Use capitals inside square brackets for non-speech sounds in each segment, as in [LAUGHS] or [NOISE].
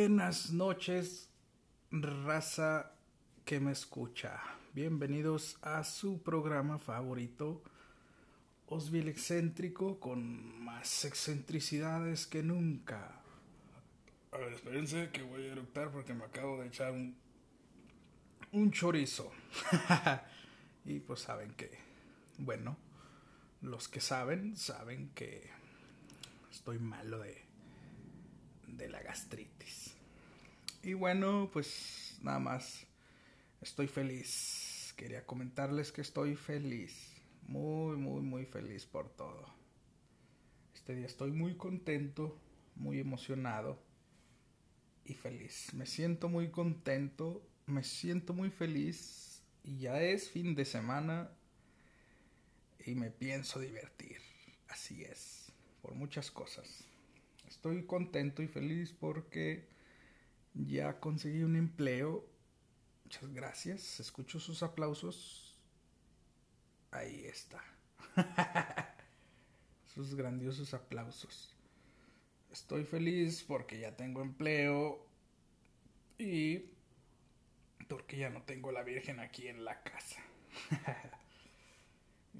Buenas noches, raza que me escucha. Bienvenidos a su programa favorito, Osville Excéntrico, con más excentricidades que nunca. A ver, espérense que voy a eructar porque me acabo de echar un, un chorizo. [LAUGHS] y pues saben que, bueno, los que saben, saben que estoy malo de de la gastritis. Y bueno, pues nada más estoy feliz. Quería comentarles que estoy feliz. Muy, muy, muy feliz por todo. Este día estoy muy contento, muy emocionado y feliz. Me siento muy contento, me siento muy feliz y ya es fin de semana y me pienso divertir. Así es, por muchas cosas. Estoy contento y feliz porque ya conseguí un empleo. Muchas gracias. Escucho sus aplausos. Ahí está. [LAUGHS] sus grandiosos aplausos. Estoy feliz porque ya tengo empleo y porque ya no tengo la Virgen aquí en la casa. [LAUGHS]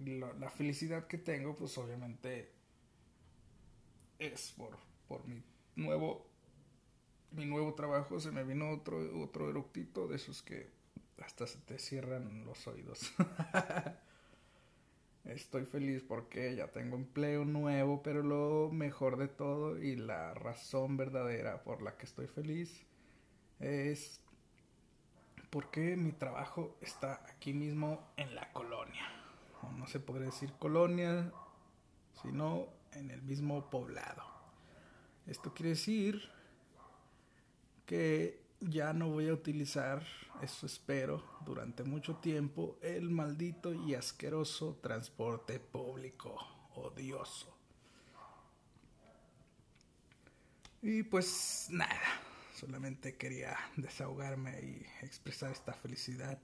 la felicidad que tengo, pues obviamente es por por mi nuevo mi nuevo trabajo se me vino otro otro eructito de esos que hasta se te cierran los oídos. [LAUGHS] Estoy feliz porque ya tengo empleo nuevo, pero lo mejor de todo y la razón verdadera por la que estoy feliz es porque mi trabajo está aquí mismo en la colonia. no se podría decir colonia, sino en el mismo poblado. Esto quiere decir que ya no voy a utilizar, eso espero, durante mucho tiempo, el maldito y asqueroso transporte público odioso. Y pues nada, solamente quería desahogarme y expresar esta felicidad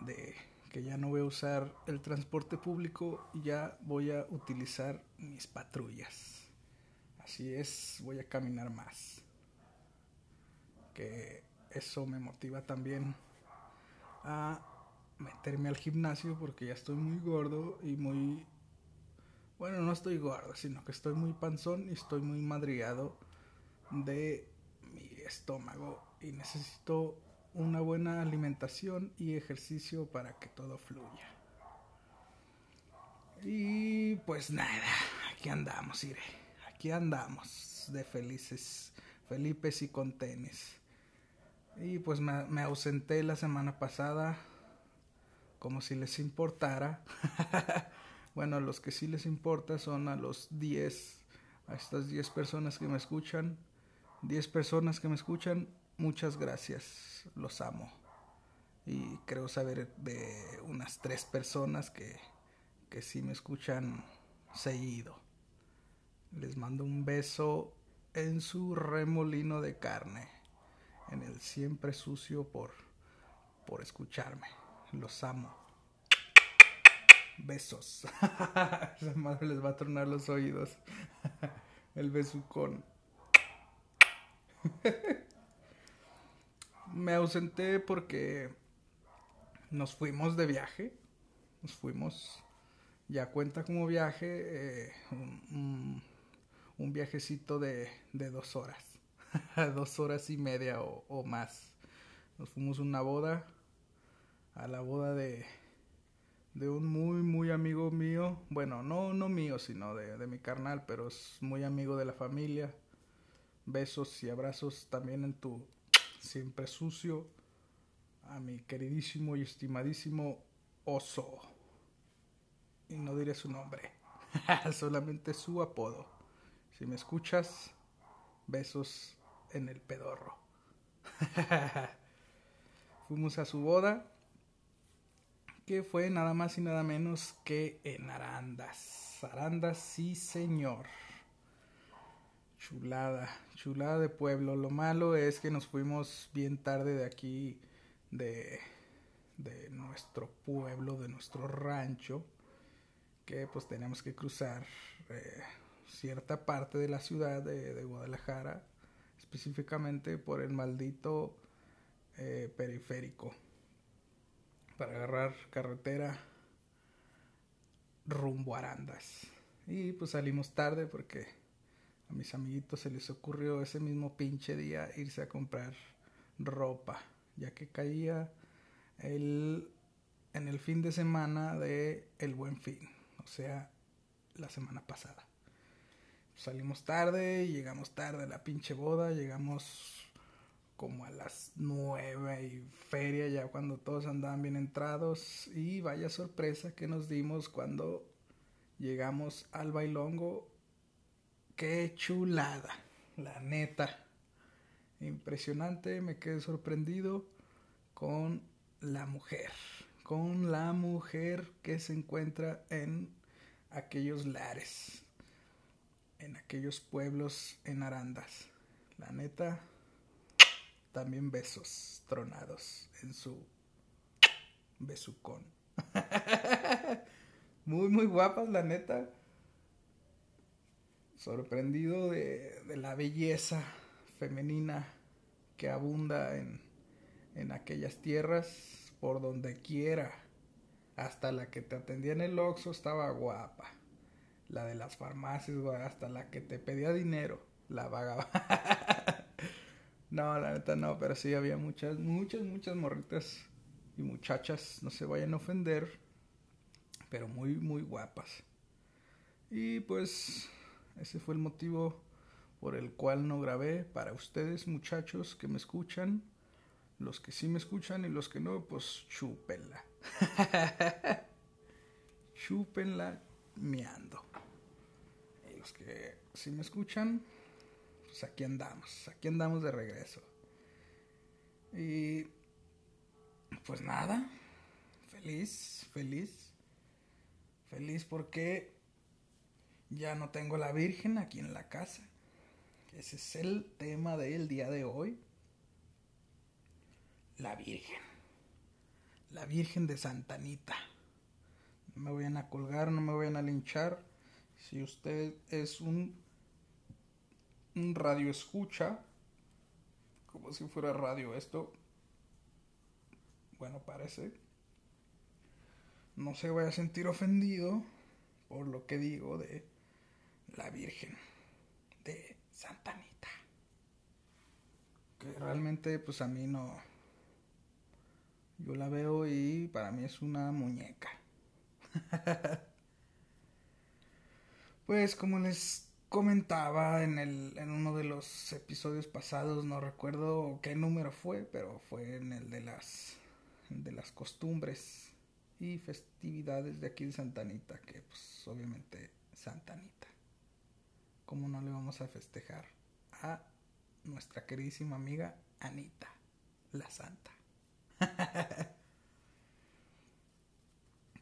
de que ya no voy a usar el transporte público, ya voy a utilizar mis patrullas. Así es, voy a caminar más. Que eso me motiva también a meterme al gimnasio porque ya estoy muy gordo y muy... Bueno, no estoy gordo, sino que estoy muy panzón y estoy muy madriado de mi estómago y necesito una buena alimentación y ejercicio para que todo fluya. Y pues nada, aquí andamos, iré aquí andamos de felices, Felipes y con tenis. Y pues me, ausenté la semana pasada, como si les importara. [LAUGHS] bueno, los que sí les importa son a los 10, a estas 10 personas que me escuchan. 10 personas que me escuchan, muchas gracias, los amo. Y creo saber de unas 3 personas que, que sí me escuchan seguido. Les mando un beso en su remolino de carne, en el siempre sucio por, por escucharme. Los amo. Besos. [LAUGHS] Esa madre les va a tronar los oídos. [LAUGHS] el besucón. [LAUGHS] Me ausenté porque nos fuimos de viaje. Nos fuimos. Ya cuenta como viaje. Eh, viajecito de, de dos horas, [LAUGHS] dos horas y media o, más. Nos fuimos a una boda, a la boda de, de un muy, muy amigo mío, bueno, no, no mío, sino de, de mi carnal, pero es muy amigo de la familia. Besos y abrazos también en tu siempre sucio, a mi queridísimo y estimadísimo oso. Y no diré su nombre, [LAUGHS] solamente su apodo. Si me escuchas, besos en el pedorro. [LAUGHS] Fuimos a su boda, que fue nada más y nada menos que en Arandas. Arandas, sí señor. Chulada, chulada de pueblo. Lo malo es que nos fuimos bien tarde de aquí, de, de nuestro pueblo, de nuestro rancho, que pues teníamos que cruzar. Eh, cierta parte de la ciudad de, Guadalajara específicamente por el maldito eh, periférico, para agarrar carretera rumbo a Arandas. Y pues salimos tarde porque a mis amiguitos se les ocurrió ese mismo pinche día irse a comprar ropa, ya que caía el, en el fin de semana de el buen fin, o sea, la semana pasada. Salimos tarde, llegamos tarde a la pinche boda, llegamos como a las nueve y feria ya cuando todos andaban bien entrados y vaya sorpresa que nos dimos cuando llegamos al bailongo. Qué chulada, la neta. Impresionante, me quedé sorprendido con la mujer, con la mujer que se encuentra en aquellos lares, en aquellos pueblos en Arandas. La neta, también besos tronados en su besucón. [LAUGHS] muy, muy guapas, la neta. Sorprendido de, la belleza femenina que abunda en, en aquellas tierras por donde quiera. Hasta la que te atendía en el Oxxo estaba guapa. La de las farmacias, hasta la que te pedía dinero, la vagaba. [LAUGHS] No, la neta no, pero sí había muchas, muchas, muchas morritas y muchachas, no se vayan a ofender, pero muy, muy guapas. Y pues ese fue el motivo por el cual no grabé para ustedes muchachos que me escuchan, los que sí me escuchan y los que no, pues chúpenla. [LAUGHS] chúpenla miando. Los que sí me escuchan, pues aquí andamos, aquí andamos de regreso. Y pues nada, feliz, feliz, feliz porque ya no tengo la Virgen aquí en la casa. Ese es el tema del día de hoy. La Virgen. La Virgen de Santanita. No me vayan a colgar, no me vayan a linchar. Si usted es un un radio escucha, como si fuera radio esto. Bueno, parece. No se vaya a sentir ofendido por lo que digo de la Virgen de Santa Anita. Que realmente pues a mí no... Yo la veo y para mí es una muñeca. [LAUGHS] pues como les comentaba en, el, en uno de los episodios pasados, no recuerdo qué número fue, pero fue en el de las, de las costumbres y festividades de aquí de Santa Anita, que pues obviamente Santa Anita. ¿Cómo no le vamos a festejar a nuestra queridísima amiga Anita, la Santa? [LAUGHS]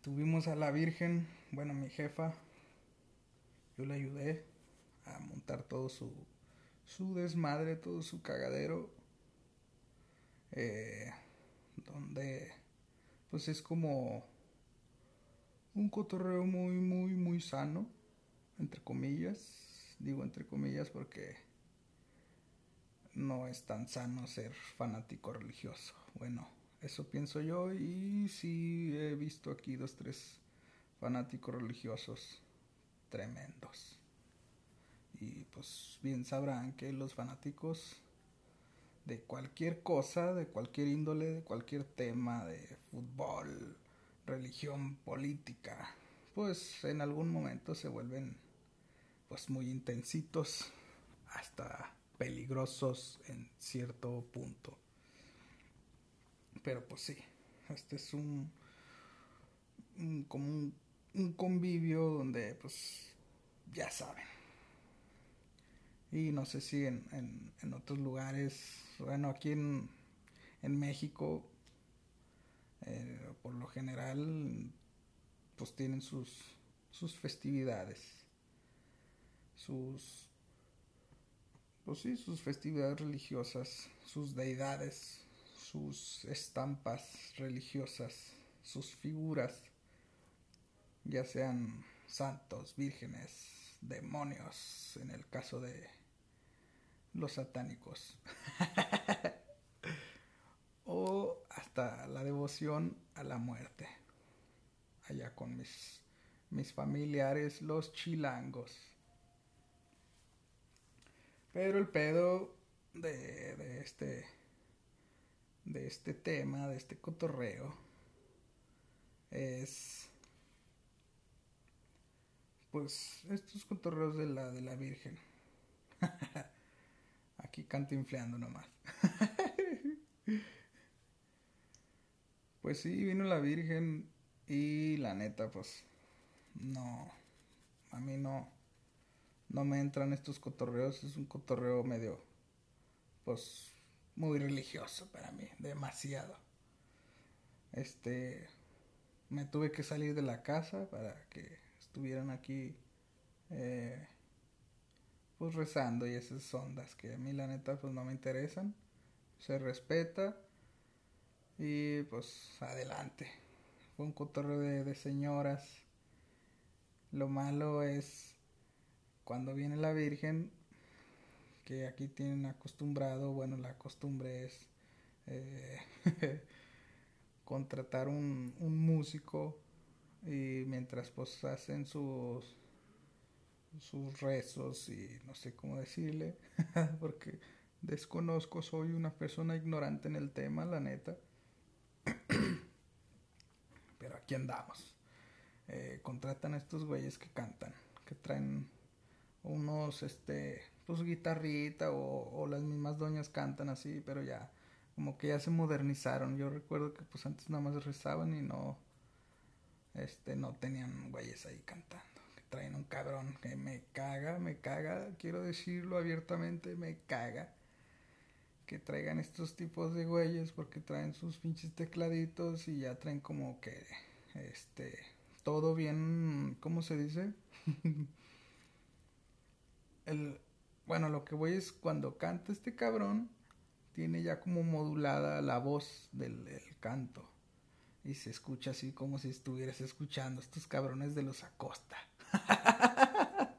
Tuvimos a la Virgen, bueno, mi jefa, yo le ayudé a montar todo su, su desmadre, todo su cagadero. Eh, donde pues es como un cotorreo muy, muy, muy sano, entre comillas. Digo entre comillas porque no es tan sano ser fanático religioso. Bueno, eso pienso yo y sí he visto aquí dos, tres fanáticos religiosos tremendos. Y pues bien sabrán que los fanáticos de cualquier cosa, de cualquier índole, de cualquier tema, de fútbol, religión, política, pues en algún momento se vuelven pues muy intensitos hasta peligrosos en cierto punto. Pero pues sí, este es un, como un, un convivio donde pues ya saben. Y no sé si en, en, otros lugares, bueno, aquí en, en México, eh, por lo general, pues tienen sus, sus festividades, sus, pues sí, sus festividades religiosas, sus deidades, sus estampas religiosas, sus figuras, ya sean santos, vírgenes, demonios, en el caso de los satánicos. [LAUGHS] o hasta la devoción a la muerte. Allá con mis, mis familiares, los chilangos. Pero el pedo de, de este de este tema, de este cotorreo, es pues estos cotorreos de la de la Virgen. [LAUGHS] Aquí canto infleando nomás. [LAUGHS] pues sí, vino la Virgen y la neta, pues no, a mí no, no me entran estos cotorreos, es un cotorreo medio, pues muy religioso para mí, demasiado. Este, me tuve que salir de la casa para que estuvieran aquí, eh, pues rezando y esas ondas que a mí la neta pues no me interesan. Se respeta y pues adelante. Fue un cotorreo de, de señoras. Lo malo es cuando viene la Virgen que aquí tienen acostumbrado, bueno, la costumbre es eh, [LAUGHS] contratar un, un, músico y mientras pues hacen sus sus rezos y no sé cómo decirle [LAUGHS] porque desconozco soy una persona ignorante en el tema la neta [COUGHS] pero aquí andamos eh, contratan a estos güeyes que cantan que traen unos este pues guitarrita o, las mismas doñas cantan así, pero ya como que ya se modernizaron. Yo recuerdo que pues antes nada más rezaban y no este no tenían güeyes ahí cantando. Traen un cabrón que me caga, me caga, quiero decirlo abiertamente, me caga que traigan estos tipos de güeyes porque traen sus pinches tecladitos y ya traen como que este todo bien, ¿cómo se dice? [LAUGHS] el bueno, lo que voy es cuando canta este cabrón, tiene ya como modulada la voz del, canto. Y se escucha así como si estuvieras escuchando estos cabrones de los Acosta. [LAUGHS]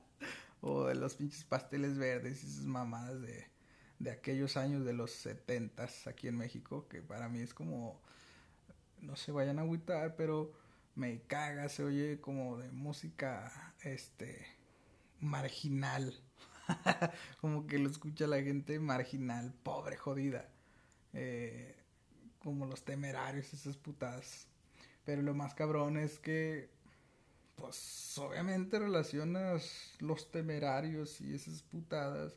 o de los pinches pasteles verdes y esas mamadas de, de aquellos años de los setentas aquí en México, que para mí es como, no se vayan a agüitar, pero me caga, se oye como de música, este, marginal [LAUGHS] como que lo escucha la gente marginal, pobre, jodida. Eh, como los temerarios, esas putadas. Pero lo más cabrón es que, pues obviamente relacionas los temerarios y esas putadas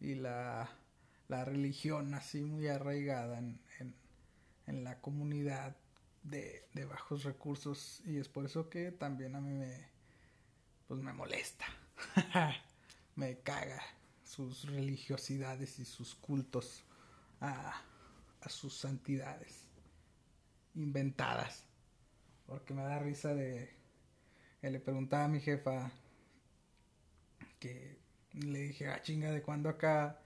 y la, la religión así muy arraigada en, en, en la comunidad de, de, bajos recursos y es por eso que también a mí me, pues me molesta. [LAUGHS] me caga sus religiosidades y sus cultos a, a sus santidades inventadas. Porque me da risa de le preguntaba a mi jefa que le dije, ah, chinga, ¿de cuándo acá?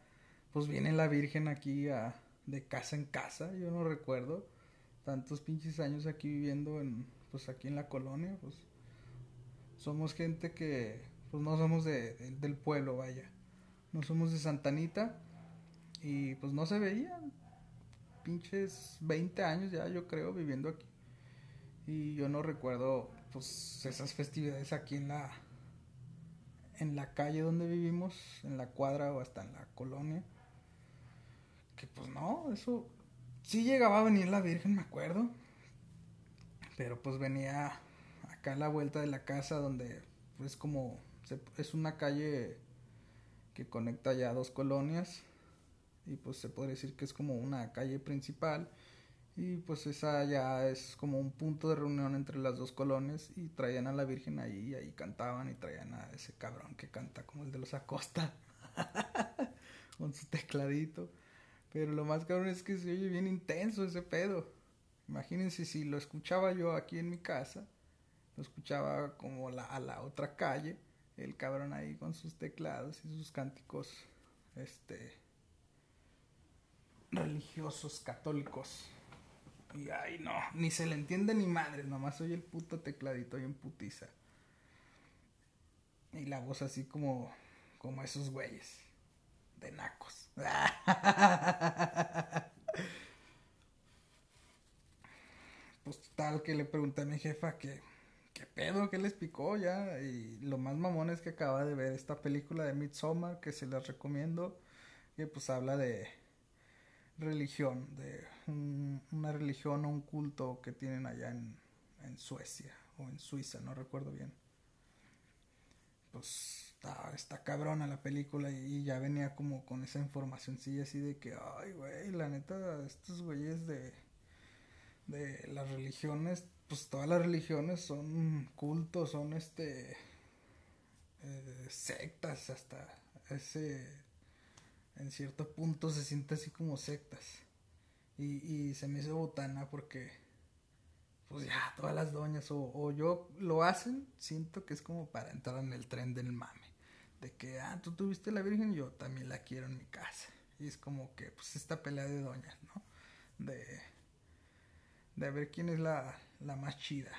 Pues viene la Virgen aquí a, de casa en casa, yo no recuerdo tantos pinches años aquí viviendo en, pues aquí en la colonia, pues somos gente que pues no somos de, del pueblo, vaya. No somos de Santanita. Y pues no se veían. Pinches 20 años ya, yo creo, viviendo aquí. Y yo no recuerdo, pues, esas festividades aquí en la. En la calle donde vivimos, en la cuadra o hasta en la colonia. Que pues no, eso. Sí llegaba a venir la Virgen, me acuerdo. Pero pues venía acá a la vuelta de la casa donde es como es una calle que conecta ya dos colonias y pues se puede decir que es como una calle principal y pues esa ya es como un punto de reunión entre las dos colonias y traían a la Virgen ahí y ahí cantaban y traían a ese cabrón que canta como el de los Acosta [LAUGHS] con su tecladito. Pero lo más cabrón es que se oye bien intenso ese pedo. Imagínense si lo escuchaba yo aquí en mi casa lo escuchaba como la, a la otra calle el cabrón ahí con sus teclados y sus cánticos este religiosos católicos y ay no ni se le entiende ni madre nomás oye el puto tecladito y en putiza y la voz así como como esos güeyes de nacos. [LAUGHS] pues tal que le pregunté a mi jefa que qué pedo, qué les picó ya. Y lo más mamón es que acaba de ver esta película de Midsommar que se las recomiendo. Que pues habla de religión, de una religión o un culto que tienen allá en, Suecia o en Suiza, no recuerdo bien. Pues está, está cabrona la película y, ya venía como con esa información sí así de que, ay, güey, la neta, estos güeyes de, de las religiones, pues todas las religiones son cultos, son este, eh, sectas hasta ese, en cierto punto se siente así como sectas. Y, y se me hizo botana porque pues ya, todas las doñas o, yo lo hacen, siento que es como para entrar en el tren del mame. De que, ah, tú tuviste la Virgen, yo también la quiero en mi casa. Y es como que, pues, esta pelea de doñas, ¿no? De, de ver quién es la, la más chida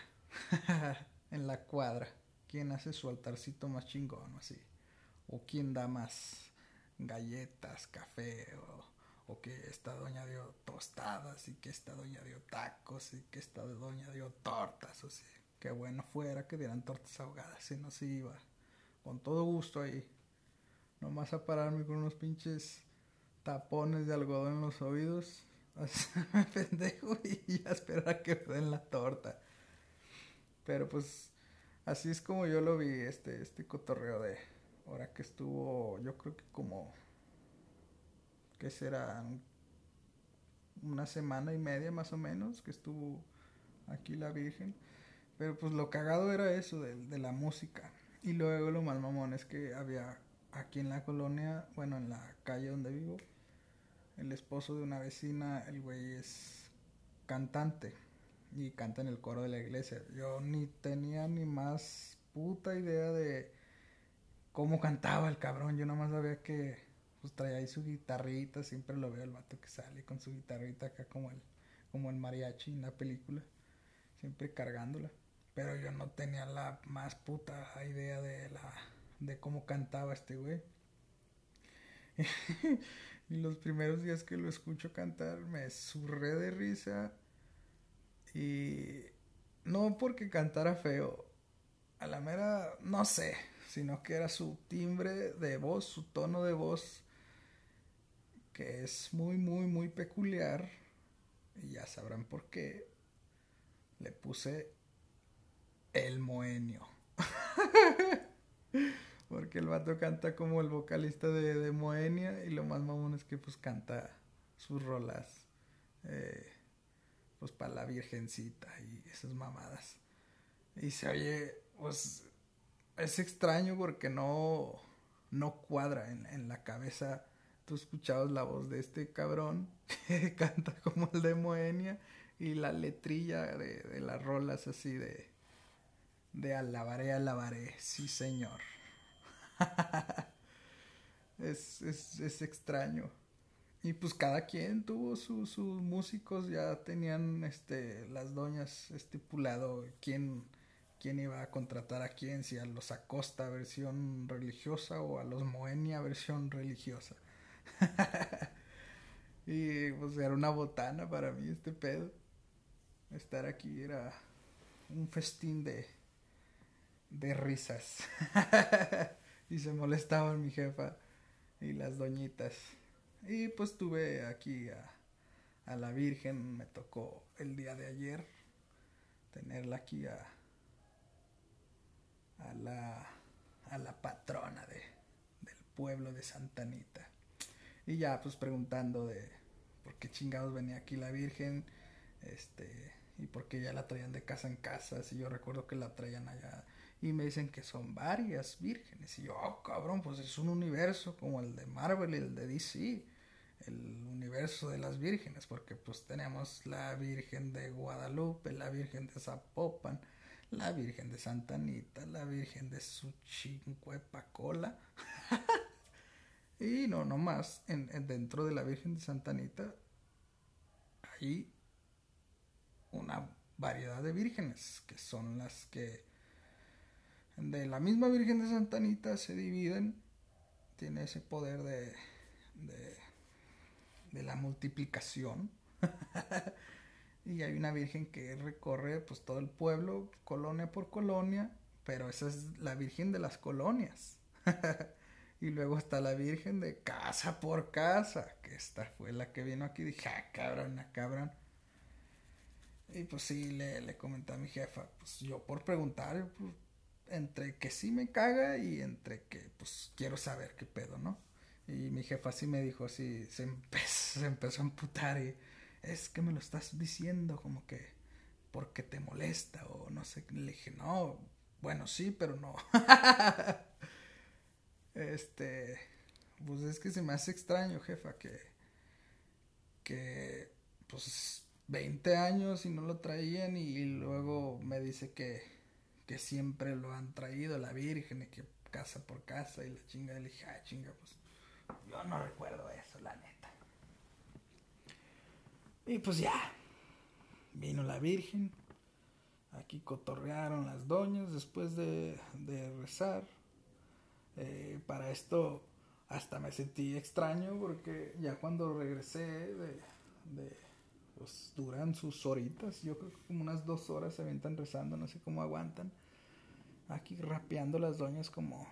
[LAUGHS] en la cuadra. Quién hace su altarcito más chingón, así. O quién da más galletas, café, o o que esta doña dio tostadas y que esta doña dio tacos y que esta doña dio tortas, o sea, qué bueno fuera que dieran tortas ahogadas, si no se iba con todo gusto ahí, nomás a pararme con unos pinches tapones de algodón en los oídos, [LAUGHS] me pendejo y ya esperar a que me den la torta. Pero pues así es como yo lo vi este este cotorreo de ahora que estuvo yo creo que como que será una semana y media más o menos que estuvo aquí la Virgen. Pero pues lo cagado era eso de, de, la música. Y luego lo más mamón es que había aquí en la colonia, bueno, en la calle donde vivo, el esposo de una vecina, el güey es cantante y canta en el coro de la iglesia. Yo ni tenía ni más puta idea de cómo cantaba el cabrón. Yo nomás sabía que pues traía ahí su guitarrita, siempre lo veo el vato que sale con su guitarrita acá como el, como el mariachi en la película, siempre cargándola. Pero yo no tenía la más puta idea de la de cómo cantaba este güey. [LAUGHS] y los primeros días que lo escucho cantar me surré de risa y no porque cantara feo, a la mera no sé, sino que era su timbre de voz, su tono de voz que es muy, muy, muy peculiar. Y ya sabrán por qué. Le puse el moenio. [LAUGHS] Porque el vato canta como el vocalista de, de, Moenia y lo más mamón es que pues canta sus rolas eh, pues para la virgencita y esas mamadas. Y se oye, pues es extraño porque no, no cuadra en, la cabeza tú escuchabas la voz de este cabrón [LAUGHS] que canta como el de Moenia y la letrilla de, las rolas así de de alabaré, alabaré, sí señor. [LAUGHS] es, es, es, extraño. Y pues cada quien tuvo sus músicos, ya tenían este las doñas estipulado quién, quién iba a contratar a quién, si a los Acosta versión religiosa o a los Moenia versión religiosa. [LAUGHS] y pues era una botana para mí este pedo. Estar aquí era un festín de, de risas. [LAUGHS] y se molestaban mi jefa y las doñitas. Y pues tuve aquí a, a la Virgen, me tocó el día de ayer tenerla aquí a, a la, a la patrona de, del pueblo de Santanita. Y ya, pues preguntando de por qué chingados venía aquí la Virgen, este, y por qué ya la traían de casa en casa, si yo recuerdo que la traían allá. Y me dicen que son varias vírgenes. Y yo, oh, cabrón, pues es un universo como el de Marvel y el de DC. El universo de las vírgenes, porque pues tenemos la Virgen de Guadalupe, la Virgen de Zapopan, la Virgen de Santa Anita, la Virgen de Suchincuepacola. [LAUGHS] Y no, no más, en, dentro de la Virgen de Santa Anita hay una variedad de vírgenes, que son las que de la misma Virgen de Santa Anita se dividen, tiene ese poder de, de, de la multiplicación. [LAUGHS] y hay una virgen que recorre pues todo el pueblo, colonia por colonia, pero esa es la virgen de las colonias. [LAUGHS] y luego está la virgen de casa por casa, que esta fue la que vino aquí dije, ah, cabrón, ah, cabrón. Y pues sí, le, le comenté a mi jefa, pues yo por preguntar, pues, entre que sí me caga y entre que pues quiero saber qué pedo, ¿no? Y mi jefa sí me dijo así, se, se empezó a amputar y es que me lo estás diciendo como que porque te molesta o no sé. Le dije, no, bueno, sí, pero no. [LAUGHS] este, pues es que se me hace extraño, jefa, que, que, pues, 20 años y no lo traían y luego me dice que, que siempre lo han traído la Virgen y que casa por casa y la chinga. Le dije, ah, chinga, pues, yo no recuerdo eso, la neta. Y pues ya, vino la Virgen Aquí cotorrearon las doñas después de, rezar. Eh, para esto hasta me sentí extraño porque ya cuando regresé de, pues duran sus horitas, yo creo que como unas dos horas se aventan rezando, no sé cómo aguantan. Aquí rapeando las doñas como,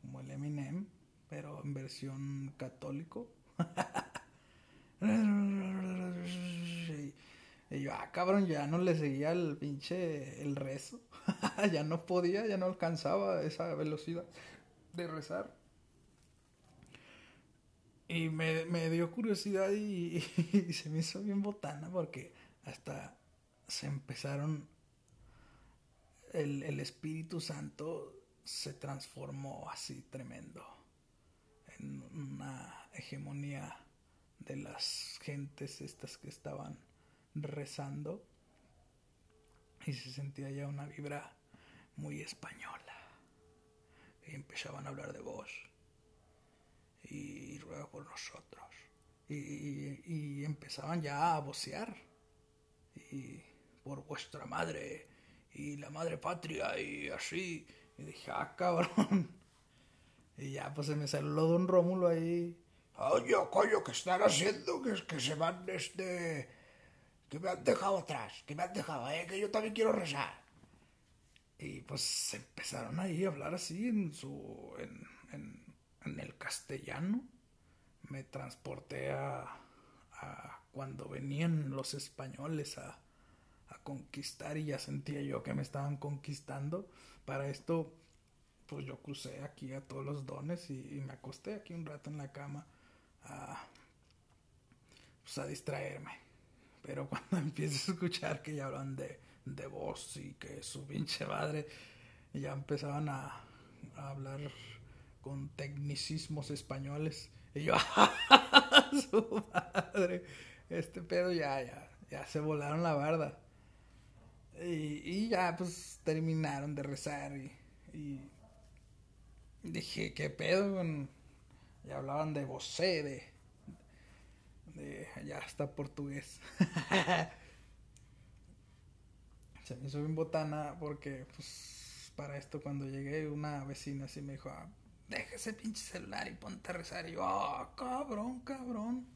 como el Eminem, pero en versión católico. [LAUGHS] [LAUGHS] Y yo, ah, cabrón, ya no le seguía el pinche el rezo. [LAUGHS] ya no podía, ya no alcanzaba esa velocidad de rezar. Y me, dio curiosidad [LAUGHS] y, se me hizo bien botana porque hasta se empezaron. El, el Espíritu Santo se transformó así tremendo en una hegemonía de las gentes estas que estaban rezando y se sentía ya una vibra muy española. Y empezaban a hablar de vos y ruega por nosotros. Y, empezaban ya a vocear y por vuestra madre y la madre patria y así. Y dije, ah, cabrón. [LAUGHS] Y ya pues se me salió Don Rómulo ahí. Oye, coño, ¿qué están haciendo? Que, que se van este que me han dejado atrás, que me han dejado, eh, que yo también quiero rezar. Y pues empezaron ahí a hablar así en su. en, en, el castellano. Me transporté a, cuando venían los españoles a, conquistar y ya sentía yo que me estaban conquistando. Para esto, pues yo crucé aquí a todos los dones y, me acosté aquí un rato en la cama a, pues a distraerme. Pero [LAUGHS] cuando empiezo a escuchar que ya hablan de, de voz y que su pinche madre, ya empezaban a, hablar con tecnicismos españoles. Y yo, [LAUGHS] su madre, este pedo ya, ya, ya se volaron la barda. Y, ya, pues terminaron de rezar y, dije, ¿qué pedo? Y hablaban de vocé, de de allá hasta portugués. [LAUGHS] Se me hizo bien botana porque, pues, para esto cuando llegué una vecina así me dijo, ah, deja ese pinche celular y ponte a rezar. Y yo, ah, cabrón, cabrón.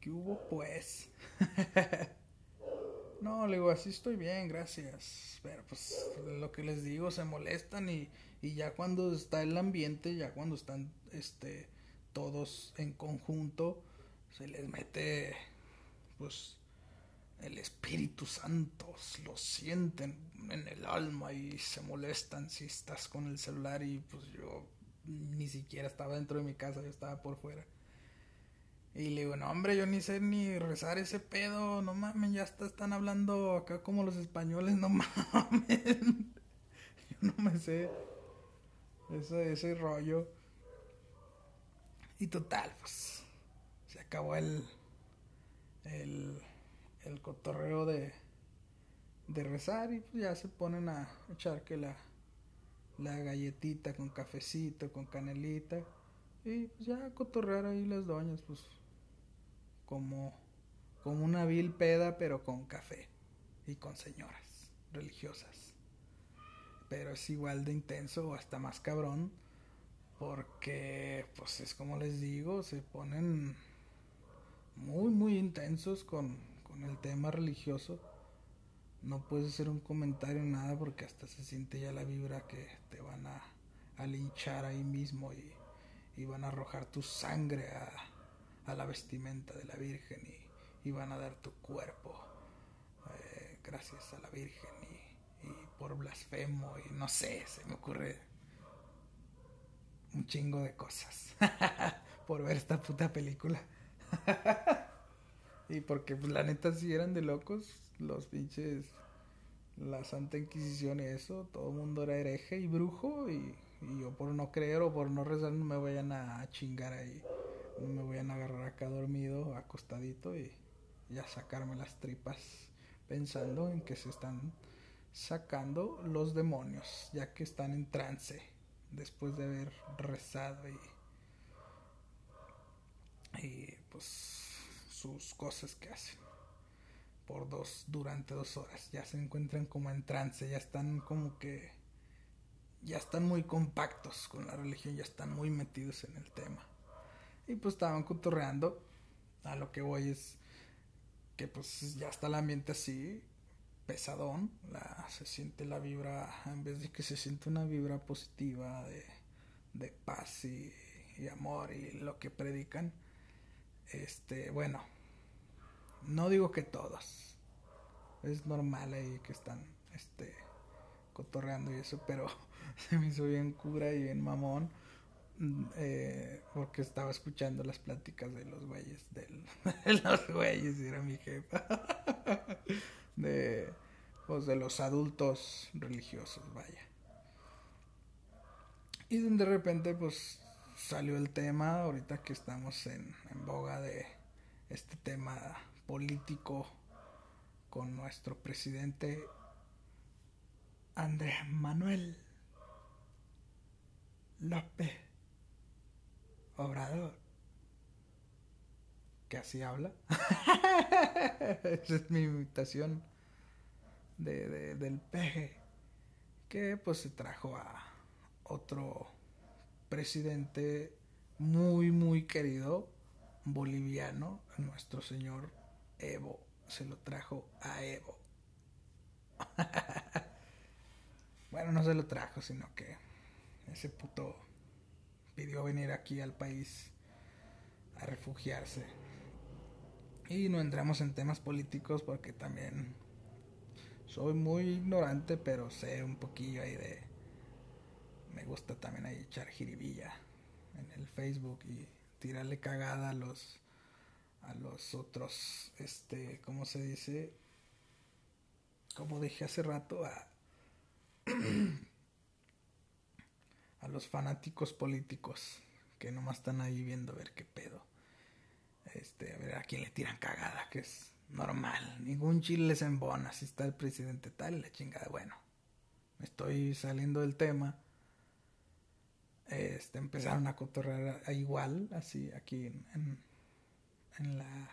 ¿Qué hubo pues? [LAUGHS] no, le digo, así estoy bien, gracias. Pero pues lo que les digo, se molestan y, y ya cuando está el ambiente, ya cuando están este todos en conjunto, se les mete pues el Espíritu Santo, lo sienten en el alma y se molestan si estás con el celular y pues yo ni siquiera estaba dentro de mi casa, yo estaba por fuera. Y le digo, no hombre, yo ni sé ni rezar ese pedo, no mames, ya están hablando acá como los españoles, no [LAUGHS] mames. yo no me sé ese, ese rollo. Y total, pues acabó el, el, cotorreo de, de rezar y pues ya se ponen a echar que la, la galletita con cafecito, con canelita y pues ya cotorrear ahí las doñas pues como, como una vil peda pero con café y con señoras religiosas. Pero es igual de intenso o hasta más cabrón Porque, pues es como les digo, se ponen muy, muy intensos con, con el tema religioso. No puedes hacer un comentario, nada, porque hasta se siente ya la vibra que te van a, a linchar ahí mismo y, y, van a arrojar tu sangre a, a la vestimenta de la Virgen y, y van a dar tu cuerpo eh, gracias a la Virgen y, y por blasfemo y no sé, se me ocurre un chingo de cosas [LAUGHS] por ver esta puta película. [LAUGHS] y porque pues, la neta si eran de locos los pinches la Santa Inquisición y eso, todo el mundo era hereje y brujo y, yo por no creer o por no rezar no me vayan a chingar ahí, no me vayan a agarrar acá dormido, acostadito y, a sacarme las tripas pensando en que se están sacando los demonios, ya que están en trance después de haber rezado y pues sus cosas que hacen por dos durante dos horas. Ya se encuentran como en trance ya están como que ya están muy compactos con la religión ya están muy metidos en el tema. Y pues estaban cotorreando. A lo que voy es que pues ya está el ambiente así pesadón, la, se siente la vibra, en vez de que se siente una vibra positiva de, de paz y, y, amor y lo que predican, este, bueno, no digo que todos, es normal ahí que están, este, cotorreando y eso, pero [LAUGHS] se me hizo bien cura y bien mamón. Eh, porque estaba escuchando las pláticas de los güeyes [LAUGHS] de los güeyes era mi jefa [LAUGHS] de, pues, de los adultos religiosos, vaya. Y de repente, pues, salió el tema, ahorita que estamos en, en boga de este tema político con nuestro presidente Andrés Manuel López Obrador. Que así habla. [LAUGHS] Esa es mi invitación de, de, del peje. Que pues se trajo a otro presidente muy, muy querido, boliviano, nuestro señor Evo. Se lo trajo a Evo. [LAUGHS] bueno, no se lo trajo, sino que ese puto pidió venir aquí al país a refugiarse. Y no entramos en temas políticos porque también soy muy ignorante, pero sé un poquillo ahí de... También ahí echar jiribilla en el Facebook y tirarle cagada a los a los otros este cómo se dice como dije hace rato a [CLEARS THROAT] a los fanáticos políticos que nomás están ahí viendo a ver qué pedo. Este a ver a quién le tiran cagada que es normal, ningún chile les embona si está el presidente tal, la chingada, bueno, me estoy saliendo del tema. Este, empezaron a cotorrear igual, así, aquí en, en, la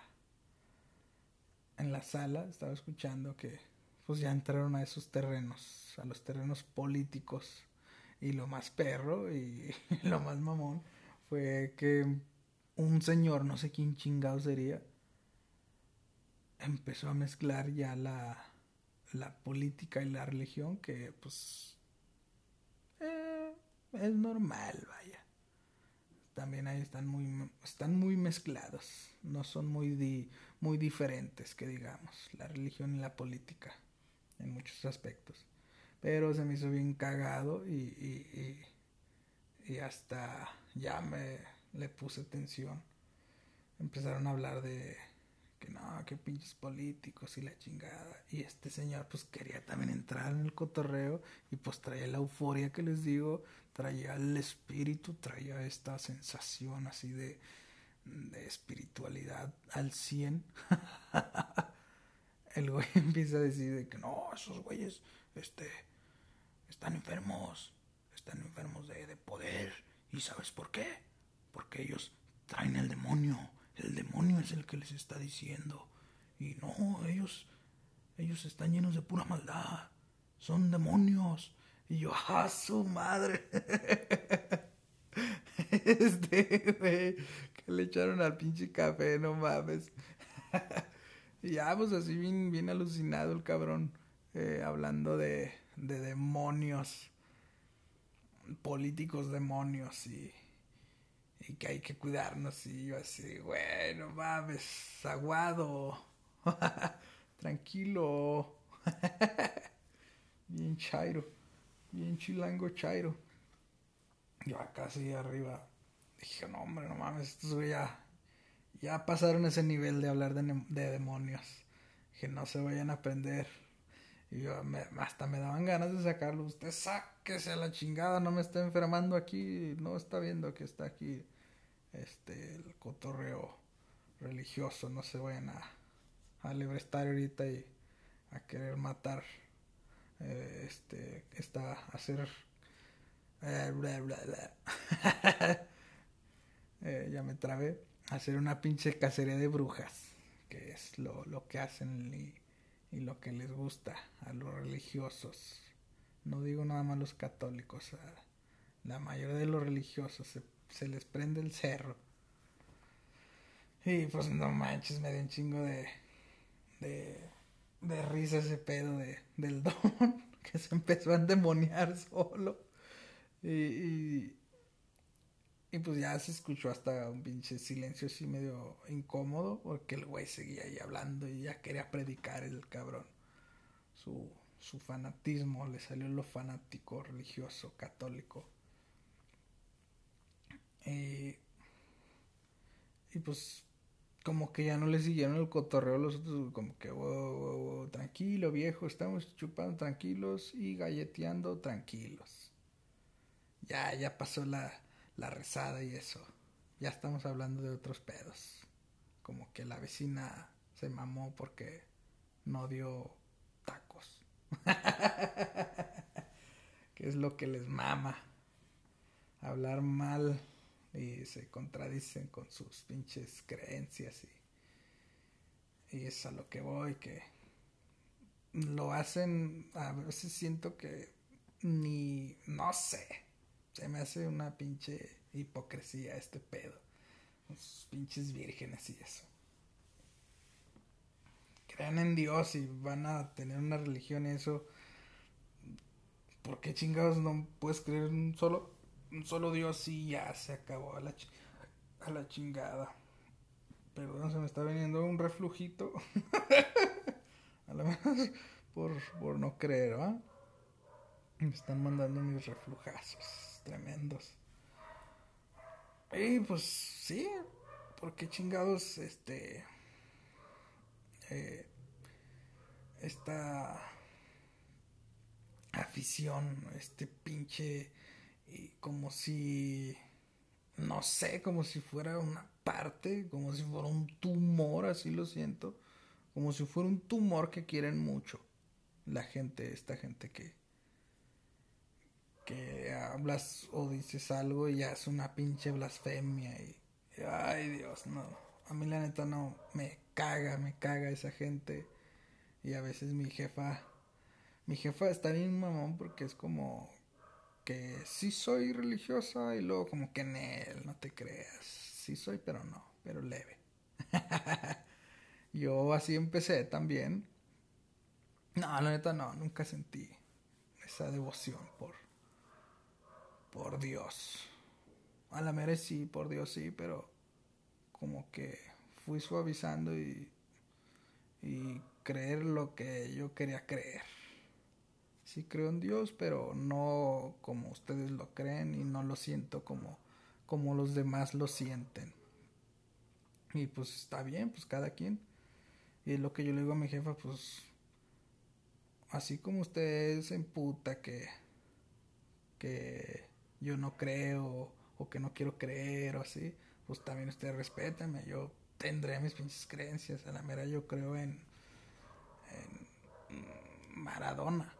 en la sala, estaba escuchando que pues ya entraron a esos terrenos, a los terrenos políticos. Y lo más perro y [LAUGHS] lo más mamón fue que un señor, no sé quién chingado sería, empezó a mezclar ya la, la política y la religión que pues es normal, vaya. También ahí están muy, están muy mezclados, no son muy, di, muy diferentes, que digamos, la religión y la política, en muchos aspectos. Pero se me hizo bien cagado y, y, y, y hasta ya me le puse atención. Empezaron a hablar de que no, que pinches políticos y la chingada. Y este señor pues quería también entrar en el cotorreo y pues traía la euforia que les digo, traía el espíritu, traía esta sensación así de, de espiritualidad al 100. [LAUGHS] el güey empieza a decir que no, esos güeyes este, están enfermos, están enfermos de, de poder. ¿Y sabes por qué? Porque ellos traen el demonio el demonio es el que les está diciendo. Y no, ellos, ellos están llenos de pura maldad. Son demonios. Y yo, [LAUGHS] ¡ah, su madre! [LAUGHS] Este, güey, que le echaron al pinche café, no mames. y [LAUGHS] ya, pues así bien, bien alucinado el cabrón, eh, hablando de, de demonios, políticos demonios y, y que hay que cuidarnos. Y yo así, bueno, mames, aguado, [LAUGHS] tranquilo, [LAUGHS] bien chairo, bien chilango chairo. Yo acá así arriba dije, no hombre, no mames, estos ya, ya pasaron ese nivel de hablar de, de demonios. Que no se vayan a aprender. Y yo me, hasta me daban ganas de sacarlo. Usted sáquese a la chingada, no me está enfermando aquí. No está viendo que está aquí este el cotorreo religioso. No se vayan a, a librestar ahorita y a querer matar. Eh, este, está, hacer eh, [LAUGHS] eh, ya me trabé. Hacer una pinche cacería de brujas. Que es lo, lo que hacen y, y, lo que les gusta a los religiosos. No digo nada más los católicos. La mayoría de los religiosos se, se les prende el cerro. Y pues no manches, me dio un chingo de. de. de risa ese pedo de, del [LAUGHS] don. Que se empezó a endemoniar solo. Y, y, pues ya se escuchó hasta un pinche silencio así medio incómodo porque el güey seguía ahí hablando y ya quería predicar el cabrón. Su, su fanatismo, le salió lo fanático, religioso, católico. Y, y pues como que ya no le siguieron el cotorreo los otros, como que, tranquilo viejo, estamos chupando tranquilos y galleteando tranquilos ya, ya pasó la, la rezada y eso. Ya estamos hablando de otros pedos. Como que la vecina se mamó porque no dio tacos. [LAUGHS] que es lo que les mama. Hablar mal y se contradicen con sus pinches creencias y, y es a lo que voy que lo hacen a veces siento que ni no sé se me hace una pinche hipocresía este pedo. Los pinches vírgenes y eso. Crean en Dios y van a tener una religión y eso. ¿Por qué chingados no puedes creer un solo, un solo Dios y ya se acabó a la, a la chingada? Perdón, se me está viniendo un reflujito. [LAUGHS] a lo menos por, por no creer, ¿va? Me están mandando mis reflujazos tremendos. Y pues sí, porque chingados, este, eh, esta afición, este pinche, y como si, no sé, como si fuera una parte, como si fuera un tumor, así lo siento, como si fuera un tumor que quieren mucho la gente, esta gente que, que hablas o dices algo y ya es una pinche blasfemia y, ay Dios, no, a mí la neta no, me caga, me caga esa gente y a veces mi jefa, mi jefa está bien mamón porque es como que sí soy religiosa y luego como que en él, no te creas, sí soy pero no, pero leve. [LAUGHS] Yo así empecé también. No, la neta no, nunca sentí esa devoción por por Dios. A la mera sí, por Dios sí, pero como que fui suavizando y, y creer lo que yo quería creer. Sí creo en Dios, pero no como ustedes lo creen y no lo siento como, como los demás lo sienten. Y pues está bien, pues cada quien. Y lo que yo le digo a mi jefa, pues así como usted se emputa que que yo no creo o que no quiero creer o así, pues también ustedes respétenme, yo tendré mis pinches creencias, a la mera yo creo en, en Maradona.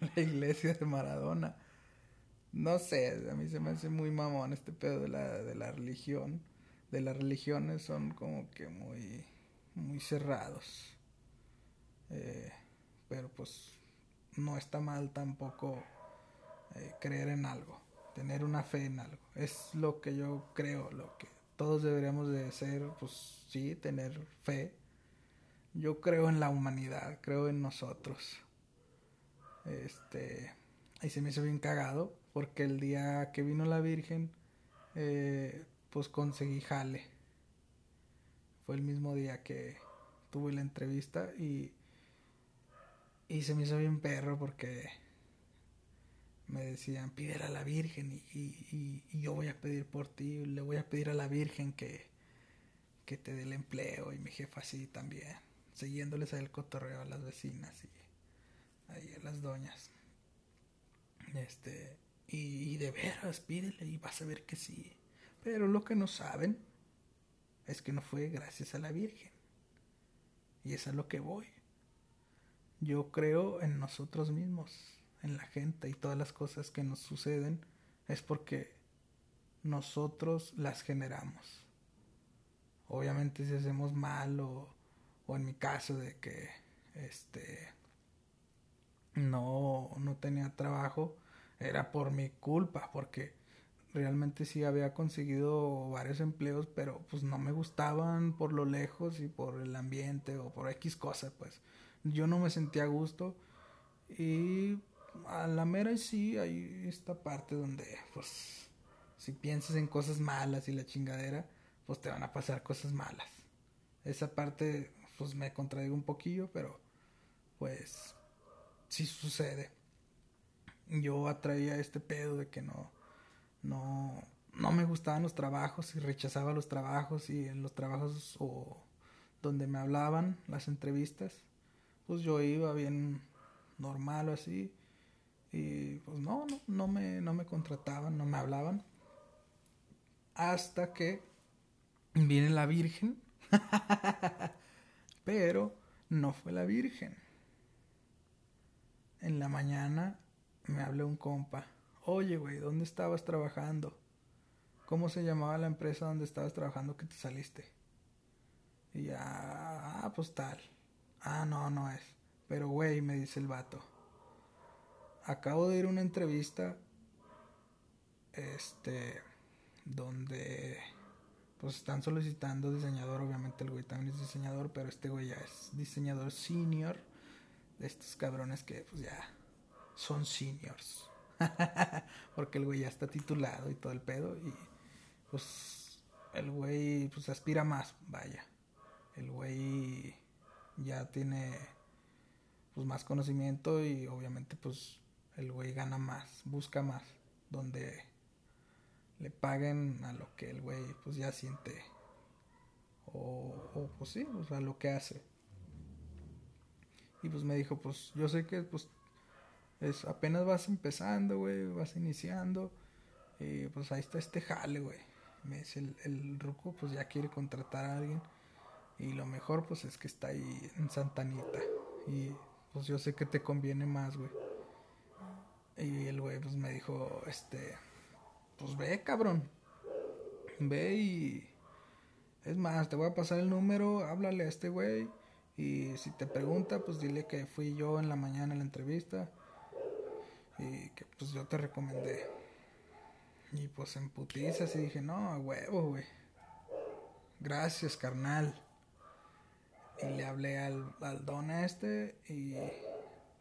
En [LAUGHS] la iglesia de Maradona. No sé, a mí se me hace muy mamón este pedo de la, de la religión. De las religiones son como que muy, muy cerrados. Eh, pero pues no está mal tampoco eh, creer en algo, tener una fe en algo. Es lo que yo creo, lo que todos deberíamos de ser, pues sí, tener fe. Yo creo en la humanidad, creo en nosotros. Este, y se me hizo bien cagado porque el día que vino la Virgen, eh, pues conseguí jale. Fue el mismo día que tuve la entrevista y, y se me hizo bien perro porque me decían, pídele a la Virgen y, yo voy a pedir por ti, le voy a pedir a la Virgen que, que te dé el empleo y mi jefa así también, siguiéndoles el cotorreo a las vecinas y ahí a las doñas. Este, y, de veras, pídele y vas a ver que sí. Pero lo que no saben es que no fue gracias a la Virgen. Y es lo que voy. Yo creo en nosotros mismos en la gente y todas las cosas que nos suceden es porque nosotros las generamos. Obviamente si hacemos mal o, o en mi caso de que este no, no tenía trabajo, era por mi culpa, porque realmente sí había conseguido varios empleos, pero pues no me gustaban por lo lejos y por el ambiente o por X cosas, pues yo no me sentía a gusto y a la mera sí hay esta parte donde, pues, si piensas en cosas malas y la chingadera, pues te van a pasar cosas malas. Esa parte, pues, me contradigo un poquillo, pero, pues, sí sucede. Yo atraía este pedo de que no, no, no me gustaban los trabajos y rechazaba los trabajos y en los trabajos o donde me hablaban las entrevistas, pues yo iba bien normal o así y pues no, no, no me, no me contrataban, no me hablaban. Hasta que viene la Virgen. [LAUGHS] Pero no fue la Virgen. En la mañana me habló un compa. Oye, güey, ¿dónde estabas trabajando? ¿Cómo se llamaba la empresa donde estabas trabajando que te saliste? Y ya, ah, pues tal. Ah, no, no es. Pero, güey, me dice el vato acabo de ir a una entrevista este donde pues están solicitando diseñador, obviamente el güey también es diseñador, pero este güey ya es diseñador senior de estos cabrones que pues ya son seniors. [LAUGHS] Porque el güey ya está titulado y todo el pedo y pues el güey pues aspira más, vaya. El güey ya tiene pues más conocimiento y obviamente pues el güey gana más, busca más, donde le paguen a lo que el güey pues ya siente o, o pues sí, o sea, lo que hace. Y pues me dijo, pues yo sé que pues es apenas vas empezando, güey, vas iniciando y pues ahí está este jale, güey. Me dice el, el ruco pues ya quiere contratar a alguien y lo mejor pues es que está ahí en Santanita y pues yo sé que te conviene más, güey. Y el güey pues me dijo, este, pues ve, cabrón. Ve y... Es más, te voy a pasar el número, háblale a este güey. Y si te pregunta, pues dile que fui yo en la mañana en la entrevista. Y que pues yo te recomendé. Y pues en y dije, no, a huevo, güey. Gracias, carnal. Y le hablé al, al don este y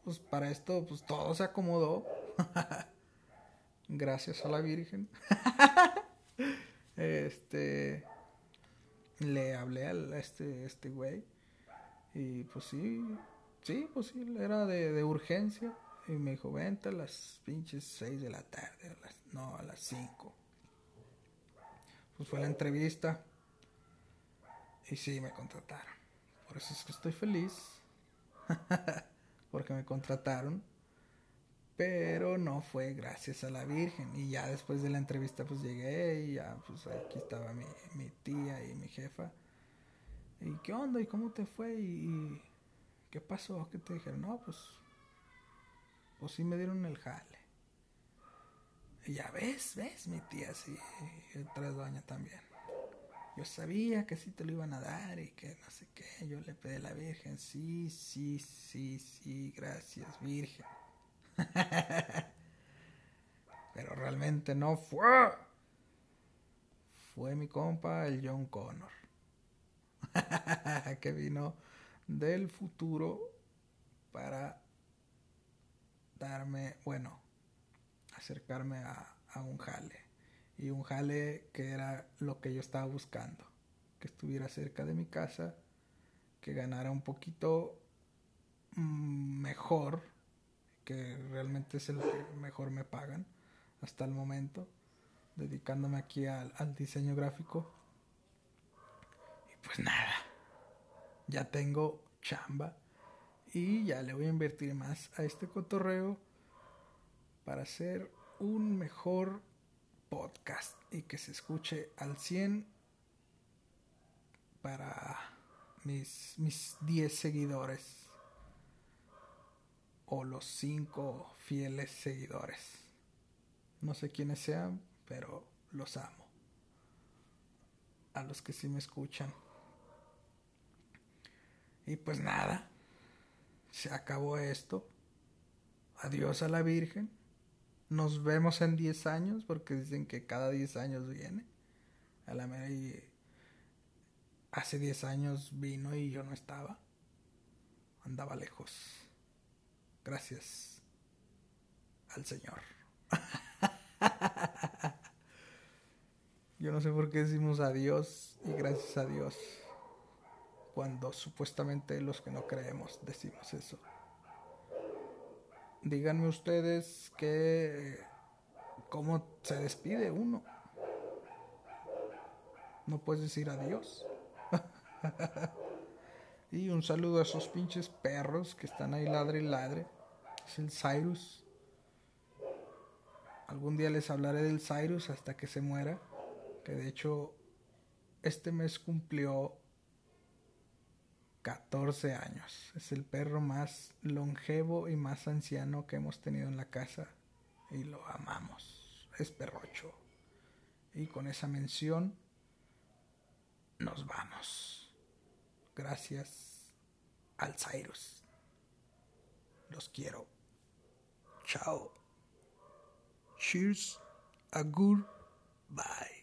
pues para esto pues todo se acomodó. [LAUGHS] Gracias a la Virgen. [LAUGHS] este le hablé a este este güey y pues sí, sí, pues sí, era de, urgencia y me dijo, "Vente a las pinches 6 de la tarde, no, a las 5." Pues fue la entrevista y sí me contrataron. Por eso es que estoy feliz. [LAUGHS] Porque me contrataron pero no fue gracias a la Virgen. Y ya después de la entrevista pues llegué y ya pues aquí estaba mi, mi tía y mi jefa. ¿Y qué onda? ¿Y cómo te fue? ¿Y, qué pasó? ¿Qué te dijeron? No, pues, pues sí me dieron el jale. Y ya ves, ves, mi tía sí, otra doña también. Yo sabía que sí te lo iban a dar y que no sé qué. Yo le pedí a la Virgen, sí, sí, sí, sí, gracias, Virgen. [LAUGHS] Pero realmente no fue. Fue mi compa, el John Connor. [LAUGHS] que vino del futuro para darme, bueno, acercarme a, a un jale. Y un jale que era lo que yo estaba buscando. Que estuviera cerca de mi casa, que ganara un poquito mm, mejor, que realmente es el que mejor me pagan hasta el momento, dedicándome aquí al, diseño gráfico. Y pues nada, ya tengo chamba y ya le voy a invertir más a este cotorreo para hacer un mejor podcast y que se escuche al 100 para mis, mis 10 seguidores o los 5 fieles seguidores. No sé quiénes sean, pero los amo. A los que sí me escuchan. Y pues nada, se acabó esto. Adiós a la Virgen. Nos vemos en 10 años, porque dicen que cada 10 años viene. A la mera y hace 10 años vino y yo no estaba. Andaba lejos. Gracias al Señor. Yo no sé por qué decimos adiós y gracias a Dios cuando supuestamente los que no creemos decimos eso. Díganme ustedes que cómo se despide uno. No puedes decir adiós. [LAUGHS] y un saludo a esos pinches perros que están ahí ladre y ladre. Es el Cyrus. Algún día les hablaré del Cyrus hasta que se muera. Que de hecho este mes cumplió 14 años. Es el perro más longevo y más anciano que hemos tenido en la casa y lo amamos. Es perrocho. Y con esa mención nos vamos. Gracias al Cyrus. Los quiero. Ciao. Cheers. A goodbye.